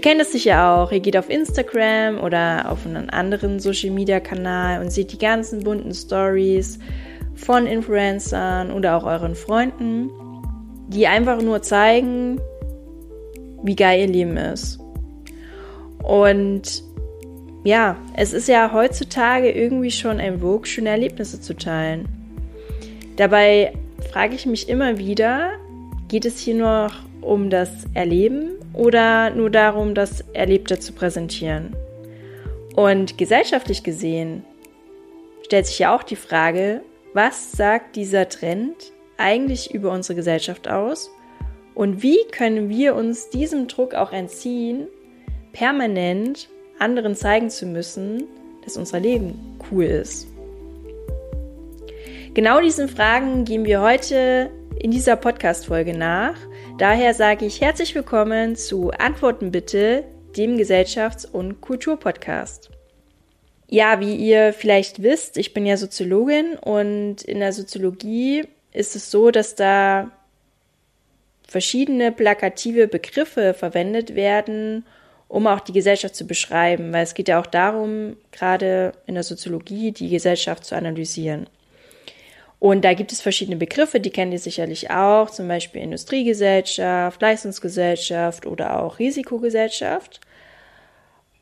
Ihr kennt es sicher auch. Ihr geht auf Instagram oder auf einen anderen Social Media Kanal und seht die ganzen bunten Stories von Influencern oder auch euren Freunden, die einfach nur zeigen, wie geil ihr Leben ist. Und ja, es ist ja heutzutage irgendwie schon ein Vogue, schöne Erlebnisse zu teilen. Dabei frage ich mich immer wieder, geht es hier noch um das Erleben oder nur darum, das Erlebte zu präsentieren? Und gesellschaftlich gesehen stellt sich ja auch die Frage, was sagt dieser Trend eigentlich über unsere Gesellschaft aus? Und wie können wir uns diesem Druck auch entziehen, permanent anderen zeigen zu müssen, dass unser Leben cool ist? Genau diesen Fragen gehen wir heute in dieser Podcast-Folge nach. Daher sage ich herzlich willkommen zu Antworten bitte, dem Gesellschafts- und Kulturpodcast. Ja, wie ihr vielleicht wisst, ich bin ja Soziologin und in der Soziologie ist es so, dass da verschiedene plakative Begriffe verwendet werden, um auch die Gesellschaft zu beschreiben, weil es geht ja auch darum, gerade in der Soziologie die Gesellschaft zu analysieren. Und da gibt es verschiedene Begriffe, die kennt ihr sicherlich auch, zum Beispiel Industriegesellschaft, Leistungsgesellschaft oder auch Risikogesellschaft.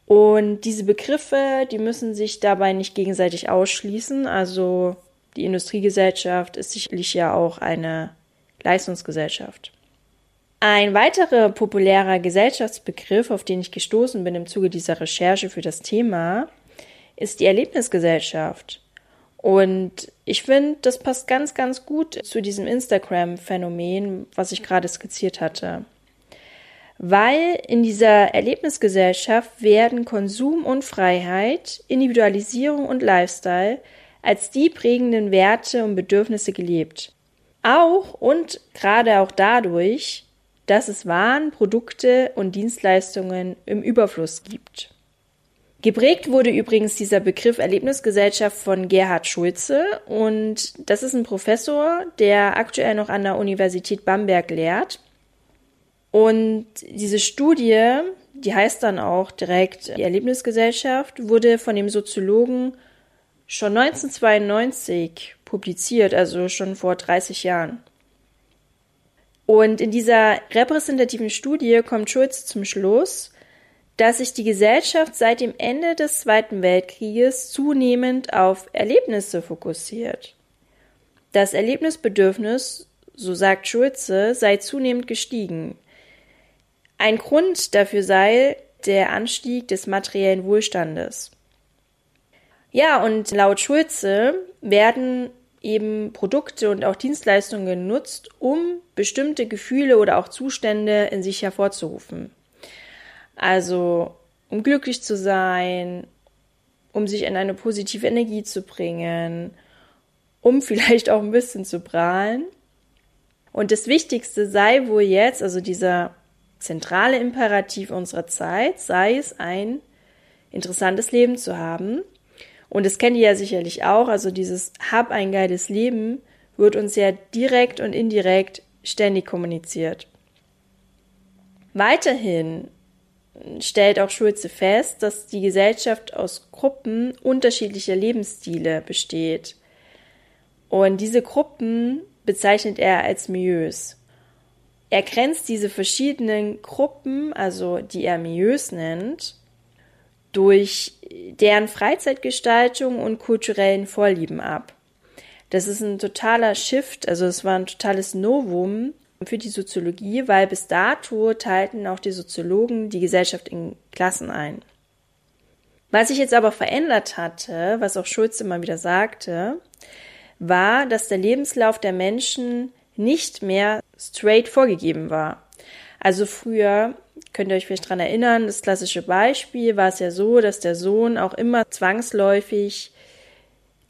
Und diese Begriffe, die müssen sich dabei nicht gegenseitig ausschließen. Also die Industriegesellschaft ist sicherlich ja auch eine Leistungsgesellschaft. Ein weiterer populärer Gesellschaftsbegriff, auf den ich gestoßen bin im Zuge dieser Recherche für das Thema, ist die Erlebnisgesellschaft. Und ich finde, das passt ganz, ganz gut zu diesem Instagram-Phänomen, was ich gerade skizziert hatte. Weil in dieser Erlebnisgesellschaft werden Konsum und Freiheit, Individualisierung und Lifestyle als die prägenden Werte und Bedürfnisse gelebt. Auch und gerade auch dadurch, dass es Waren, Produkte und Dienstleistungen im Überfluss gibt. Geprägt wurde übrigens dieser Begriff Erlebnisgesellschaft von Gerhard Schulze und das ist ein Professor, der aktuell noch an der Universität Bamberg lehrt. Und diese Studie, die heißt dann auch direkt die Erlebnisgesellschaft, wurde von dem Soziologen schon 1992 publiziert, also schon vor 30 Jahren. Und in dieser repräsentativen Studie kommt Schulz zum Schluss, dass sich die Gesellschaft seit dem Ende des Zweiten Weltkrieges zunehmend auf Erlebnisse fokussiert. Das Erlebnisbedürfnis, so sagt Schulze, sei zunehmend gestiegen. Ein Grund dafür sei der Anstieg des materiellen Wohlstandes. Ja, und laut Schulze werden eben Produkte und auch Dienstleistungen genutzt, um bestimmte Gefühle oder auch Zustände in sich hervorzurufen. Also um glücklich zu sein, um sich in eine positive Energie zu bringen, um vielleicht auch ein bisschen zu prahlen. Und das Wichtigste sei wohl jetzt, also dieser zentrale Imperativ unserer Zeit, sei es ein interessantes Leben zu haben und das kennt ihr ja sicherlich auch, also dieses Hab ein geiles Leben wird uns ja direkt und indirekt ständig kommuniziert. Weiterhin stellt auch Schulze fest, dass die Gesellschaft aus Gruppen unterschiedlicher Lebensstile besteht. Und diese Gruppen bezeichnet er als Milieus. Er grenzt diese verschiedenen Gruppen, also die er Milieus nennt, durch deren Freizeitgestaltung und kulturellen Vorlieben ab. Das ist ein totaler Shift, also es war ein totales Novum für die Soziologie, weil bis dato teilten auch die Soziologen die Gesellschaft in Klassen ein. Was sich jetzt aber verändert hatte, was auch Schulz immer wieder sagte, war, dass der Lebenslauf der Menschen nicht mehr straight vorgegeben war. Also früher könnt ihr euch vielleicht dran erinnern, das klassische Beispiel war es ja so, dass der Sohn auch immer zwangsläufig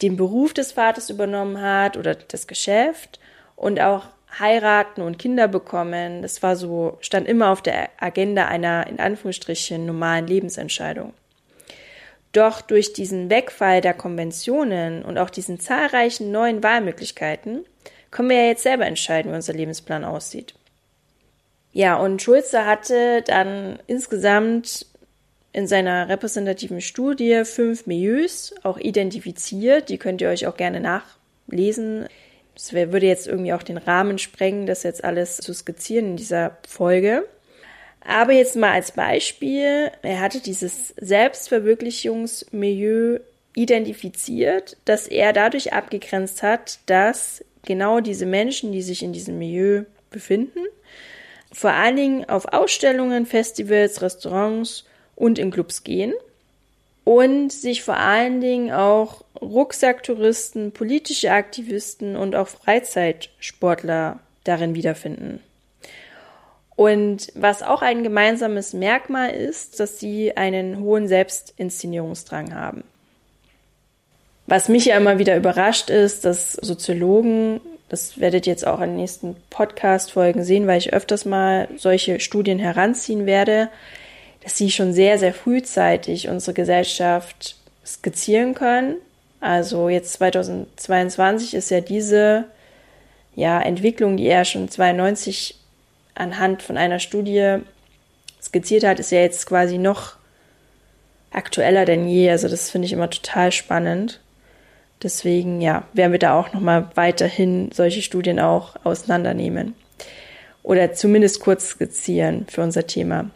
den Beruf des Vaters übernommen hat oder das Geschäft und auch heiraten und Kinder bekommen. Das war so, stand immer auf der Agenda einer in Anführungsstrichen normalen Lebensentscheidung. Doch durch diesen Wegfall der Konventionen und auch diesen zahlreichen neuen Wahlmöglichkeiten können wir ja jetzt selber entscheiden, wie unser Lebensplan aussieht. Ja, und Schulze hatte dann insgesamt in seiner repräsentativen Studie fünf Milieus auch identifiziert. Die könnt ihr euch auch gerne nachlesen. Das würde jetzt irgendwie auch den Rahmen sprengen, das jetzt alles zu skizzieren in dieser Folge. Aber jetzt mal als Beispiel, er hatte dieses Selbstverwirklichungsmilieu identifiziert, dass er dadurch abgegrenzt hat, dass genau diese Menschen, die sich in diesem Milieu befinden, vor allen Dingen auf Ausstellungen, Festivals, Restaurants und in Clubs gehen und sich vor allen Dingen auch Rucksacktouristen, politische Aktivisten und auch Freizeitsportler darin wiederfinden. Und was auch ein gemeinsames Merkmal ist, dass sie einen hohen Selbstinszenierungsdrang haben. Was mich ja immer wieder überrascht ist, dass Soziologen, das werdet ihr jetzt auch in den nächsten Podcast-Folgen sehen, weil ich öfters mal solche Studien heranziehen werde, dass sie schon sehr, sehr frühzeitig unsere Gesellschaft skizzieren können. Also jetzt 2022 ist ja diese ja, Entwicklung, die er schon 92 anhand von einer Studie skizziert hat, ist ja jetzt quasi noch aktueller denn je. Also das finde ich immer total spannend. Deswegen, ja, werden wir da auch nochmal weiterhin solche Studien auch auseinandernehmen. Oder zumindest kurz skizzieren für unser Thema.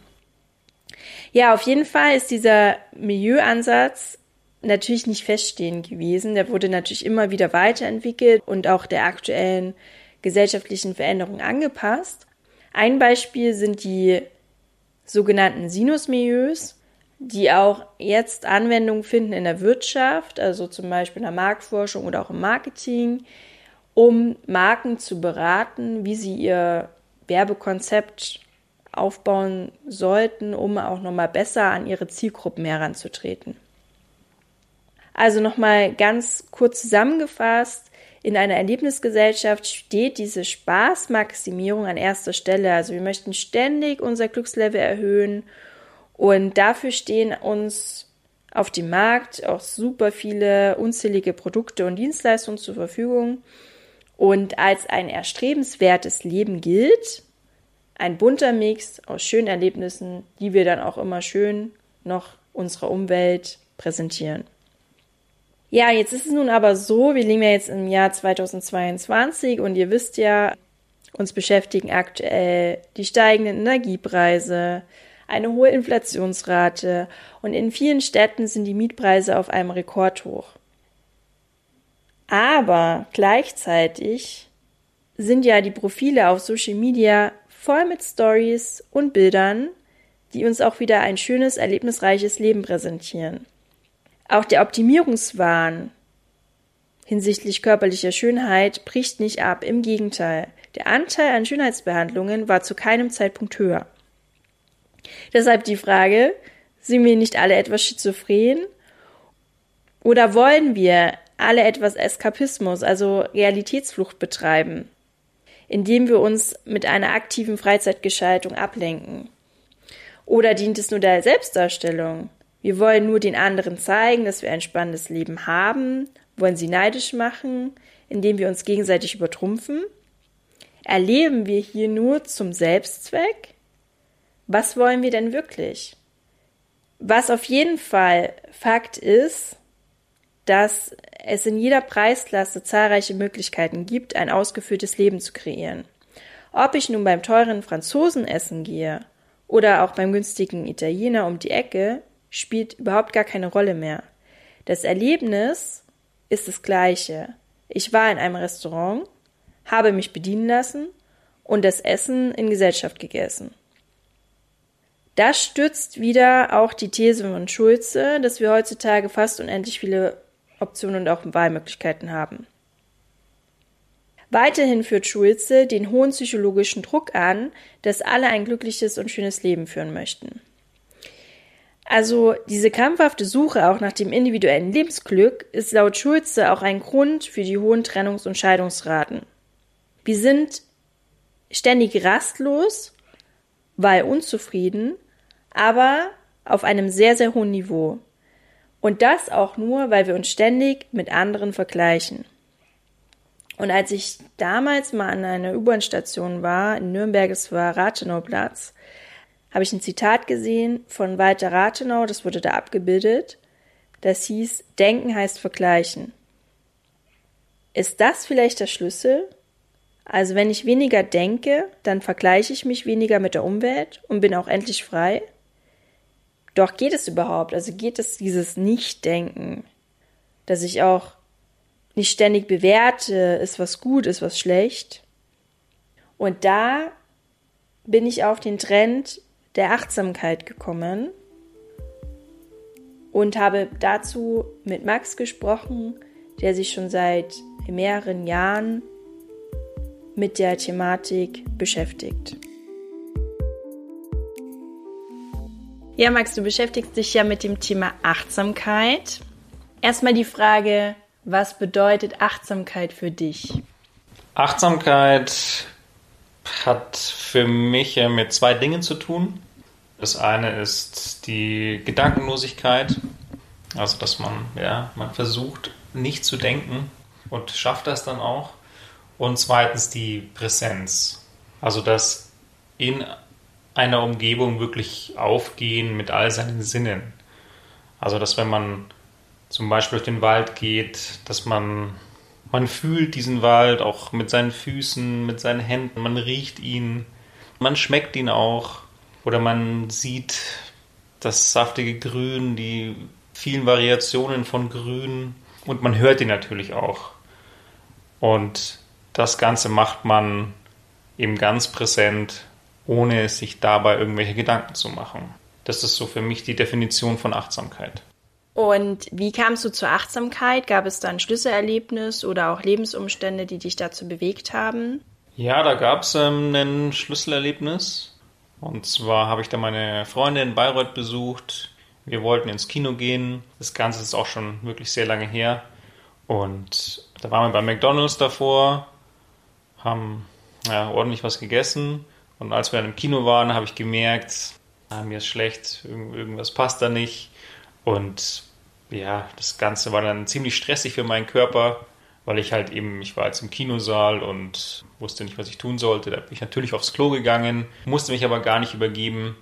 Ja, auf jeden Fall ist dieser Milieuansatz natürlich nicht feststehend gewesen. Der wurde natürlich immer wieder weiterentwickelt und auch der aktuellen gesellschaftlichen Veränderung angepasst. Ein Beispiel sind die sogenannten Sinusmilieus, die auch jetzt Anwendung finden in der Wirtschaft, also zum Beispiel in der Marktforschung oder auch im Marketing, um Marken zu beraten, wie sie ihr Werbekonzept aufbauen sollten, um auch nochmal besser an ihre Zielgruppen heranzutreten. Also nochmal ganz kurz zusammengefasst, in einer Erlebnisgesellschaft steht diese Spaßmaximierung an erster Stelle. Also wir möchten ständig unser Glückslevel erhöhen und dafür stehen uns auf dem Markt auch super viele unzählige Produkte und Dienstleistungen zur Verfügung. Und als ein erstrebenswertes Leben gilt ein bunter Mix aus schönen Erlebnissen, die wir dann auch immer schön noch unserer Umwelt präsentieren. Ja, jetzt ist es nun aber so, wir leben ja jetzt im Jahr 2022 und ihr wisst ja, uns beschäftigen aktuell die steigenden Energiepreise, eine hohe Inflationsrate und in vielen Städten sind die Mietpreise auf einem Rekordhoch. Aber gleichzeitig sind ja die Profile auf Social Media voll mit Stories und Bildern, die uns auch wieder ein schönes, erlebnisreiches Leben präsentieren. Auch der Optimierungswahn hinsichtlich körperlicher Schönheit bricht nicht ab. Im Gegenteil, der Anteil an Schönheitsbehandlungen war zu keinem Zeitpunkt höher. Deshalb die Frage, sind wir nicht alle etwas schizophren? Oder wollen wir alle etwas Eskapismus, also Realitätsflucht betreiben, indem wir uns mit einer aktiven Freizeitgeschaltung ablenken? Oder dient es nur der Selbstdarstellung? Wir wollen nur den anderen zeigen, dass wir ein spannendes Leben haben, wollen sie neidisch machen, indem wir uns gegenseitig übertrumpfen. Erleben wir hier nur zum Selbstzweck? Was wollen wir denn wirklich? Was auf jeden Fall Fakt ist, dass es in jeder Preisklasse zahlreiche Möglichkeiten gibt, ein ausgeführtes Leben zu kreieren. Ob ich nun beim teuren Franzosen essen gehe oder auch beim günstigen Italiener um die Ecke, spielt überhaupt gar keine Rolle mehr. Das Erlebnis ist das gleiche. Ich war in einem Restaurant, habe mich bedienen lassen und das Essen in Gesellschaft gegessen. Das stützt wieder auch die These von Schulze, dass wir heutzutage fast unendlich viele Optionen und auch Wahlmöglichkeiten haben. Weiterhin führt Schulze den hohen psychologischen Druck an, dass alle ein glückliches und schönes Leben führen möchten. Also diese krampfhafte Suche auch nach dem individuellen Lebensglück ist laut Schulze auch ein Grund für die hohen Trennungs- und Scheidungsraten. Wir sind ständig rastlos, weil unzufrieden, aber auf einem sehr, sehr hohen Niveau. Und das auch nur, weil wir uns ständig mit anderen vergleichen. Und als ich damals mal an einer U-Bahn-Station war, in Nürnberg, es war Rathenauplatz, habe ich ein Zitat gesehen von Walter Rathenau, das wurde da abgebildet. Das hieß, Denken heißt vergleichen. Ist das vielleicht der Schlüssel? Also wenn ich weniger denke, dann vergleiche ich mich weniger mit der Umwelt und bin auch endlich frei. Doch geht es überhaupt? Also geht es dieses Nicht-Denken, dass ich auch nicht ständig bewerte, ist was gut, ist was schlecht? Und da bin ich auf den Trend der Achtsamkeit gekommen und habe dazu mit Max gesprochen, der sich schon seit mehreren Jahren mit der Thematik beschäftigt. Ja, Max, du beschäftigst dich ja mit dem Thema Achtsamkeit. Erstmal die Frage, was bedeutet Achtsamkeit für dich? Achtsamkeit hat für mich mit zwei Dingen zu tun. Das eine ist die Gedankenlosigkeit, also dass man, ja, man versucht nicht zu denken und schafft das dann auch. Und zweitens die Präsenz, also das in einer Umgebung wirklich aufgehen mit all seinen Sinnen. Also dass wenn man zum Beispiel durch den Wald geht, dass man man fühlt diesen Wald auch mit seinen Füßen, mit seinen Händen, man riecht ihn, man schmeckt ihn auch oder man sieht das saftige Grün, die vielen Variationen von Grün und man hört ihn natürlich auch. Und das Ganze macht man eben ganz präsent, ohne sich dabei irgendwelche Gedanken zu machen. Das ist so für mich die Definition von Achtsamkeit. Und wie kamst du zur Achtsamkeit? Gab es da ein Schlüsselerlebnis oder auch Lebensumstände, die dich dazu bewegt haben? Ja, da gab es ähm, ein Schlüsselerlebnis. Und zwar habe ich da meine Freundin in Bayreuth besucht. Wir wollten ins Kino gehen. Das Ganze ist auch schon wirklich sehr lange her. Und da waren wir bei McDonalds davor, haben ja, ordentlich was gegessen. Und als wir im Kino waren, habe ich gemerkt, ah, mir ist schlecht, irgendwas passt da nicht. Und ja, das Ganze war dann ziemlich stressig für meinen Körper, weil ich halt eben, ich war jetzt im Kinosaal und wusste nicht, was ich tun sollte. Da bin ich natürlich aufs Klo gegangen, musste mich aber gar nicht übergeben.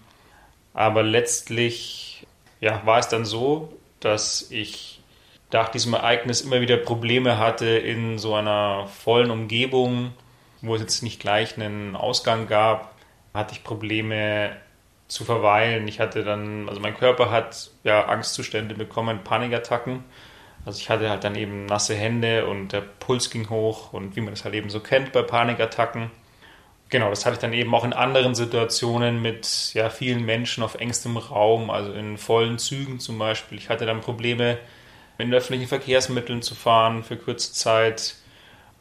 Aber letztlich ja, war es dann so, dass ich nach diesem Ereignis immer wieder Probleme hatte in so einer vollen Umgebung, wo es jetzt nicht gleich einen Ausgang gab, hatte ich Probleme zu verweilen. Ich hatte dann, also mein Körper hat ja Angstzustände bekommen, Panikattacken. Also ich hatte halt dann eben nasse Hände und der Puls ging hoch und wie man das halt eben so kennt bei Panikattacken. Genau, das hatte ich dann eben auch in anderen Situationen mit ja, vielen Menschen auf engstem Raum, also in vollen Zügen zum Beispiel. Ich hatte dann Probleme, in öffentlichen Verkehrsmitteln zu fahren für kurze Zeit.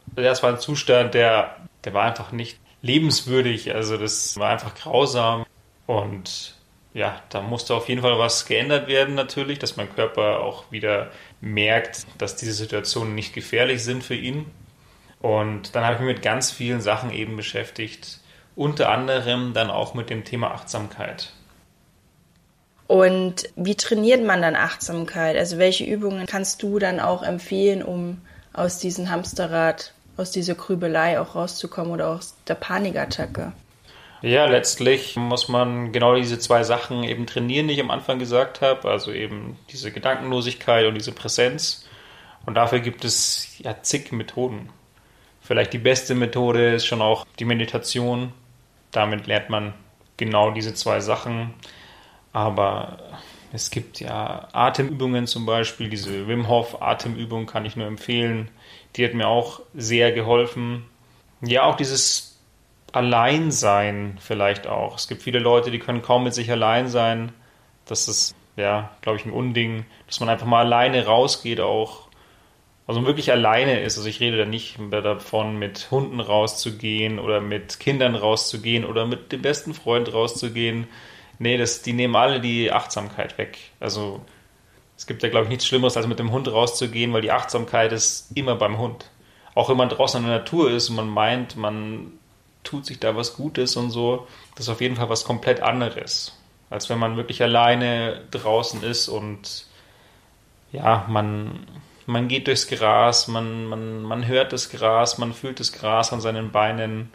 Das war ein Zustand, der, der war einfach nicht lebenswürdig. Also das war einfach grausam. Und ja, da musste auf jeden Fall was geändert werden natürlich, dass mein Körper auch wieder merkt, dass diese Situationen nicht gefährlich sind für ihn. Und dann habe ich mich mit ganz vielen Sachen eben beschäftigt, unter anderem dann auch mit dem Thema Achtsamkeit. Und wie trainiert man dann Achtsamkeit? Also welche Übungen kannst du dann auch empfehlen, um aus diesem Hamsterrad, aus dieser Grübelei auch rauszukommen oder aus der Panikattacke? Ja, letztlich muss man genau diese zwei Sachen eben trainieren, die ich am Anfang gesagt habe. Also eben diese Gedankenlosigkeit und diese Präsenz. Und dafür gibt es ja zig Methoden. Vielleicht die beste Methode ist schon auch die Meditation. Damit lernt man genau diese zwei Sachen. Aber es gibt ja Atemübungen zum Beispiel. Diese Wim Hof Atemübung kann ich nur empfehlen. Die hat mir auch sehr geholfen. Ja, auch dieses Alleinsein vielleicht auch. Es gibt viele Leute, die können kaum mit sich allein sein. Das ist, ja, glaube ich, ein Unding, dass man einfach mal alleine rausgeht auch. Also wirklich alleine ist. Also ich rede da nicht davon, mit Hunden rauszugehen oder mit Kindern rauszugehen oder mit dem besten Freund rauszugehen. Nee, das, die nehmen alle die Achtsamkeit weg. Also es gibt ja, glaube ich, nichts Schlimmeres, als mit dem Hund rauszugehen, weil die Achtsamkeit ist immer beim Hund. Auch wenn man draußen in der Natur ist und man meint, man tut sich da was Gutes und so. Das ist auf jeden Fall was komplett anderes, als wenn man wirklich alleine draußen ist und ja, man, man geht durchs Gras, man, man, man hört das Gras, man fühlt das Gras an seinen Beinen.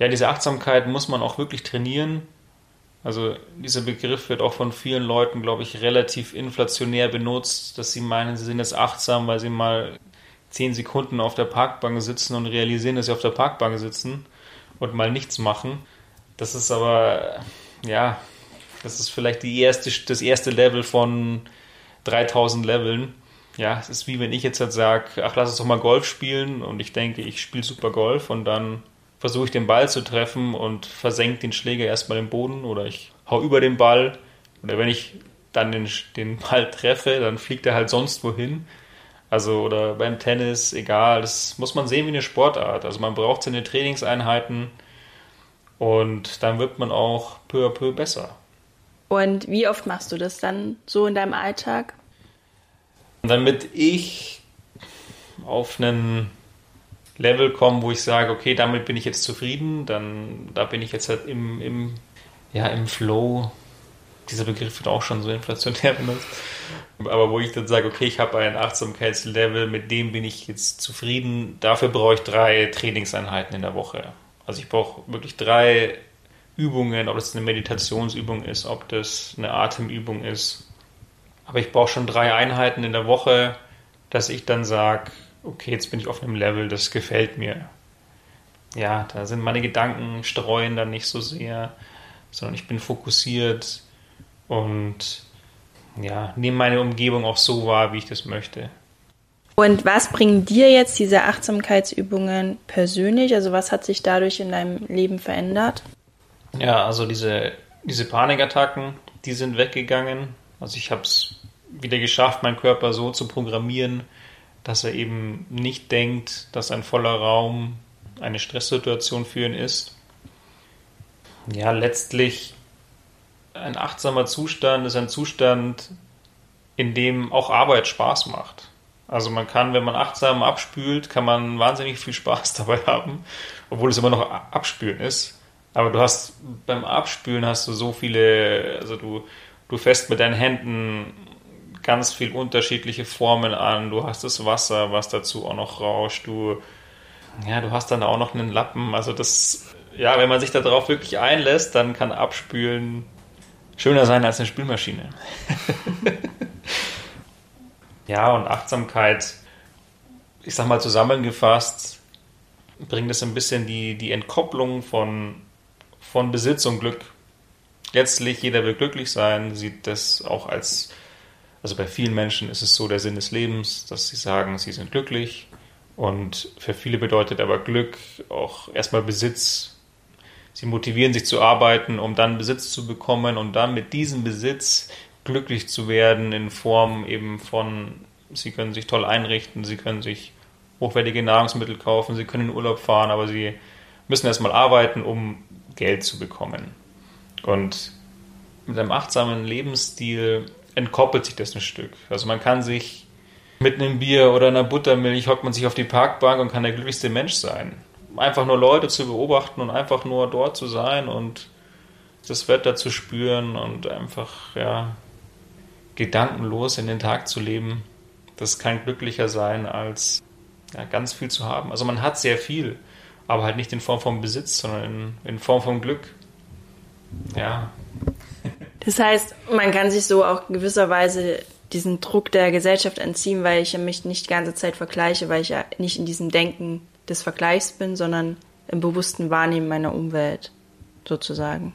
Ja, diese Achtsamkeit muss man auch wirklich trainieren. Also dieser Begriff wird auch von vielen Leuten, glaube ich, relativ inflationär benutzt, dass sie meinen, sie sind jetzt achtsam, weil sie mal zehn Sekunden auf der Parkbank sitzen und realisieren, dass sie auf der Parkbank sitzen und mal nichts machen. Das ist aber, ja, das ist vielleicht die erste, das erste Level von 3000 Leveln ja, es ist wie wenn ich jetzt halt sage, ach, lass uns doch mal Golf spielen und ich denke, ich spiele super Golf und dann versuche ich den Ball zu treffen und versenke den Schläger erstmal im Boden oder ich hau über den Ball oder wenn ich dann den, den Ball treffe, dann fliegt er halt sonst wohin. Also oder beim Tennis, egal, das muss man sehen wie eine Sportart. Also man braucht seine Trainingseinheiten und dann wird man auch peu à peu besser. Und wie oft machst du das dann so in deinem Alltag? damit ich auf einen Level komme, wo ich sage, okay, damit bin ich jetzt zufrieden, dann da bin ich jetzt halt im, im, ja, im Flow. Dieser Begriff wird auch schon so inflationär benutzt. Aber wo ich dann sage, okay, ich habe ein Achtsamkeitslevel, mit dem bin ich jetzt zufrieden. Dafür brauche ich drei Trainingseinheiten in der Woche. Also ich brauche wirklich drei Übungen, ob das eine Meditationsübung ist, ob das eine Atemübung ist, aber ich brauche schon drei Einheiten in der Woche, dass ich dann sage, okay, jetzt bin ich auf einem Level, das gefällt mir. Ja, da sind meine Gedanken streuen dann nicht so sehr, sondern ich bin fokussiert und ja, nehme meine Umgebung auch so wahr, wie ich das möchte. Und was bringen dir jetzt diese Achtsamkeitsübungen persönlich? Also was hat sich dadurch in deinem Leben verändert? Ja, also diese, diese Panikattacken, die sind weggegangen. Also ich habe es wieder geschafft, meinen Körper so zu programmieren, dass er eben nicht denkt, dass ein voller Raum eine Stresssituation für ihn ist. Ja, letztlich ein achtsamer Zustand ist ein Zustand, in dem auch Arbeit Spaß macht. Also man kann, wenn man achtsam abspült, kann man wahnsinnig viel Spaß dabei haben, obwohl es immer noch Abspülen ist. Aber du hast beim Abspülen hast du so viele, also du Du fässt mit deinen Händen ganz viel unterschiedliche Formen an. Du hast das Wasser, was dazu auch noch rauscht. Du, ja, du hast dann auch noch einen Lappen. Also das, ja, wenn man sich darauf wirklich einlässt, dann kann Abspülen schöner sein als eine Spülmaschine. ja, und Achtsamkeit, ich sag mal zusammengefasst, bringt es ein bisschen die, die Entkopplung von, von Besitz und Glück letztlich jeder will glücklich sein, sieht das auch als, also bei vielen Menschen ist es so der Sinn des Lebens, dass sie sagen, sie sind glücklich. Und für viele bedeutet aber Glück auch erstmal Besitz. Sie motivieren sich zu arbeiten, um dann Besitz zu bekommen und dann mit diesem Besitz glücklich zu werden in Form eben von, sie können sich toll einrichten, sie können sich hochwertige Nahrungsmittel kaufen, sie können in Urlaub fahren, aber sie müssen erstmal arbeiten, um Geld zu bekommen. Und mit einem achtsamen Lebensstil entkoppelt sich das ein Stück. Also man kann sich mit einem Bier oder einer Buttermilch hockt man sich auf die Parkbank und kann der glücklichste Mensch sein. Einfach nur Leute zu beobachten und einfach nur dort zu sein und das Wetter zu spüren und einfach, ja, gedankenlos in den Tag zu leben. Das kann glücklicher sein, als ja, ganz viel zu haben. Also man hat sehr viel, aber halt nicht in Form von Besitz, sondern in, in Form von Glück. Ja. Das heißt, man kann sich so auch gewisserweise diesen Druck der Gesellschaft entziehen, weil ich mich nicht die ganze Zeit vergleiche, weil ich ja nicht in diesem Denken des Vergleichs bin, sondern im bewussten Wahrnehmen meiner Umwelt sozusagen.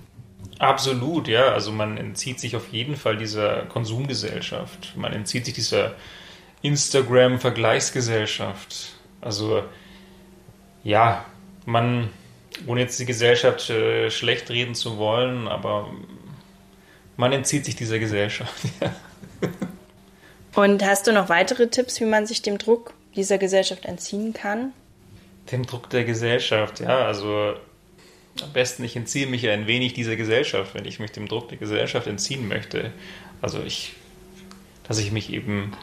Absolut, ja. Also man entzieht sich auf jeden Fall dieser Konsumgesellschaft. Man entzieht sich dieser Instagram-Vergleichsgesellschaft. Also ja, man ohne jetzt die Gesellschaft äh, schlecht reden zu wollen, aber man entzieht sich dieser Gesellschaft. Und hast du noch weitere Tipps, wie man sich dem Druck dieser Gesellschaft entziehen kann? Dem Druck der Gesellschaft, ja, also am besten, ich entziehe mich ein wenig dieser Gesellschaft, wenn ich mich dem Druck der Gesellschaft entziehen möchte. Also ich, dass ich mich eben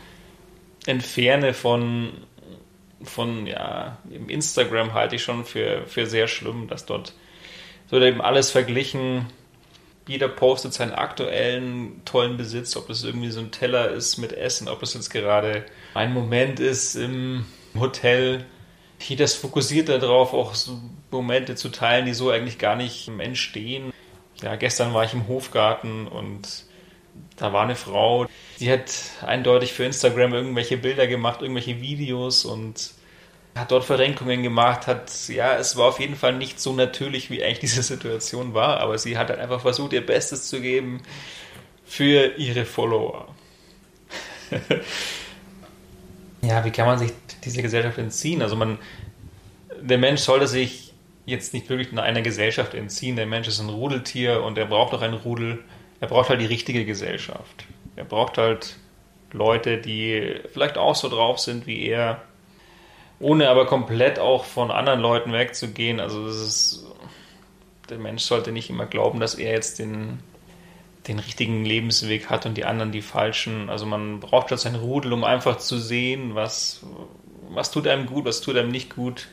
entferne von von, ja, im Instagram halte ich schon für, für sehr schlimm, dass dort wird eben alles verglichen. Jeder postet seinen aktuellen tollen Besitz, ob das irgendwie so ein Teller ist mit Essen, ob das jetzt gerade ein Moment ist im Hotel. Jeder ist fokussiert darauf, auch so Momente zu teilen, die so eigentlich gar nicht entstehen. Ja, gestern war ich im Hofgarten und da war eine Frau, die hat eindeutig für Instagram irgendwelche Bilder gemacht, irgendwelche Videos und hat dort Verrenkungen gemacht, hat, ja, es war auf jeden Fall nicht so natürlich, wie eigentlich diese Situation war, aber sie hat halt einfach versucht, ihr Bestes zu geben für ihre Follower. ja, wie kann man sich diese Gesellschaft entziehen? Also man, der Mensch sollte sich jetzt nicht wirklich in einer Gesellschaft entziehen. Der Mensch ist ein Rudeltier und er braucht auch ein Rudel. Er braucht halt die richtige Gesellschaft. Er braucht halt Leute, die vielleicht auch so drauf sind wie er, ohne aber komplett auch von anderen Leuten wegzugehen. Also das ist, der Mensch sollte nicht immer glauben, dass er jetzt den, den richtigen Lebensweg hat und die anderen die falschen. Also man braucht schon sein Rudel, um einfach zu sehen, was, was tut einem gut, was tut einem nicht gut.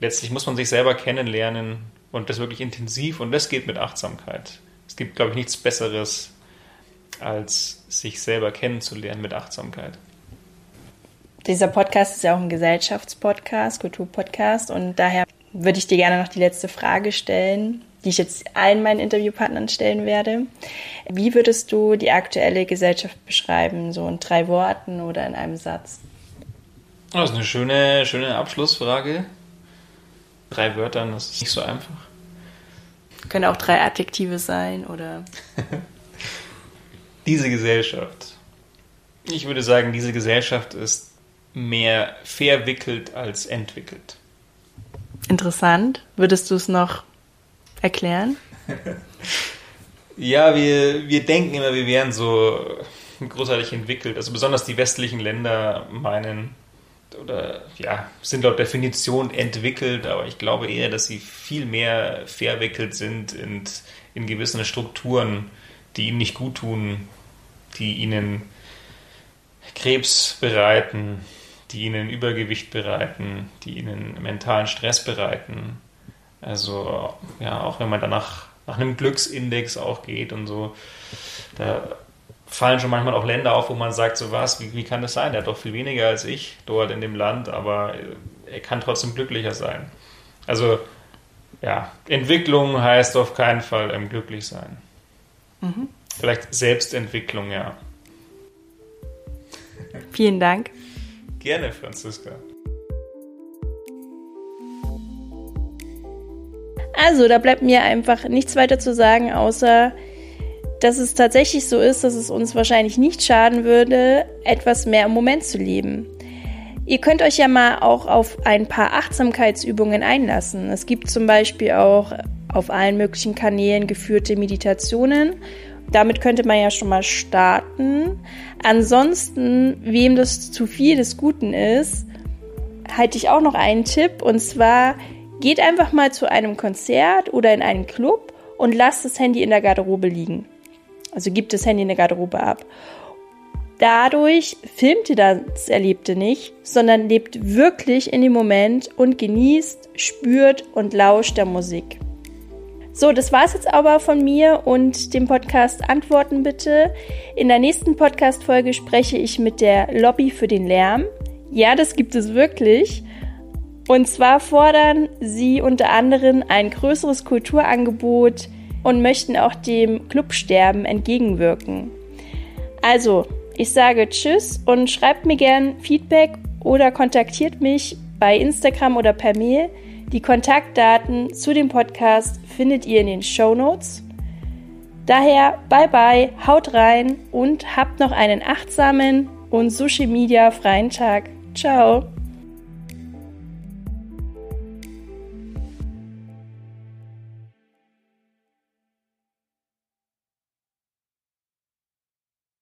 Letztlich muss man sich selber kennenlernen und das wirklich intensiv und das geht mit Achtsamkeit. Es gibt, glaube ich, nichts Besseres, als sich selber kennenzulernen mit Achtsamkeit. Dieser Podcast ist ja auch ein Gesellschaftspodcast, Kulturpodcast und daher würde ich dir gerne noch die letzte Frage stellen, die ich jetzt allen meinen Interviewpartnern stellen werde. Wie würdest du die aktuelle Gesellschaft beschreiben, so in drei Worten oder in einem Satz? Das ist eine schöne, schöne Abschlussfrage. Drei Wörtern, das ist nicht so einfach. Können auch drei Adjektive sein oder. diese Gesellschaft. Ich würde sagen, diese Gesellschaft ist mehr verwickelt als entwickelt. Interessant. Würdest du es noch erklären? ja, wir, wir denken immer, wir wären so großartig entwickelt. Also besonders die westlichen Länder meinen oder ja, sind laut Definition entwickelt, aber ich glaube eher, dass sie viel mehr verwickelt sind in, in gewissen Strukturen, die ihnen nicht gut tun, die ihnen Krebs bereiten, die ihnen Übergewicht bereiten, die ihnen mentalen Stress bereiten. Also ja, auch wenn man danach nach einem Glücksindex auch geht und so, da fallen schon manchmal auch Länder auf, wo man sagt, so was, wie, wie kann das sein? Der hat doch viel weniger als ich dort in dem Land, aber er kann trotzdem glücklicher sein. Also ja, Entwicklung heißt auf keinen Fall ähm, glücklich sein. Mhm. Vielleicht Selbstentwicklung, ja. Vielen Dank. Gerne, Franziska. Also, da bleibt mir einfach nichts weiter zu sagen, außer dass es tatsächlich so ist, dass es uns wahrscheinlich nicht schaden würde, etwas mehr im Moment zu leben. Ihr könnt euch ja mal auch auf ein paar Achtsamkeitsübungen einlassen. Es gibt zum Beispiel auch auf allen möglichen Kanälen geführte Meditationen damit könnte man ja schon mal starten. Ansonsten, wem das zu viel des Guten ist, halte ich auch noch einen Tipp. Und zwar geht einfach mal zu einem Konzert oder in einen Club und lasst das Handy in der Garderobe liegen. Also gibt das Handy in der Garderobe ab. Dadurch filmt ihr das Erlebte nicht, sondern lebt wirklich in dem Moment und genießt, spürt und lauscht der Musik. So, das war es jetzt aber von mir und dem Podcast Antworten bitte. In der nächsten Podcast-Folge spreche ich mit der Lobby für den Lärm. Ja, das gibt es wirklich. Und zwar fordern sie unter anderem ein größeres Kulturangebot und möchten auch dem Clubsterben entgegenwirken. Also, ich sage Tschüss und schreibt mir gern Feedback oder kontaktiert mich bei Instagram oder per Mail. Die Kontaktdaten zu dem Podcast findet ihr in den Show Notes. Daher bye bye, haut rein und habt noch einen achtsamen und Social Media freien Tag. Ciao.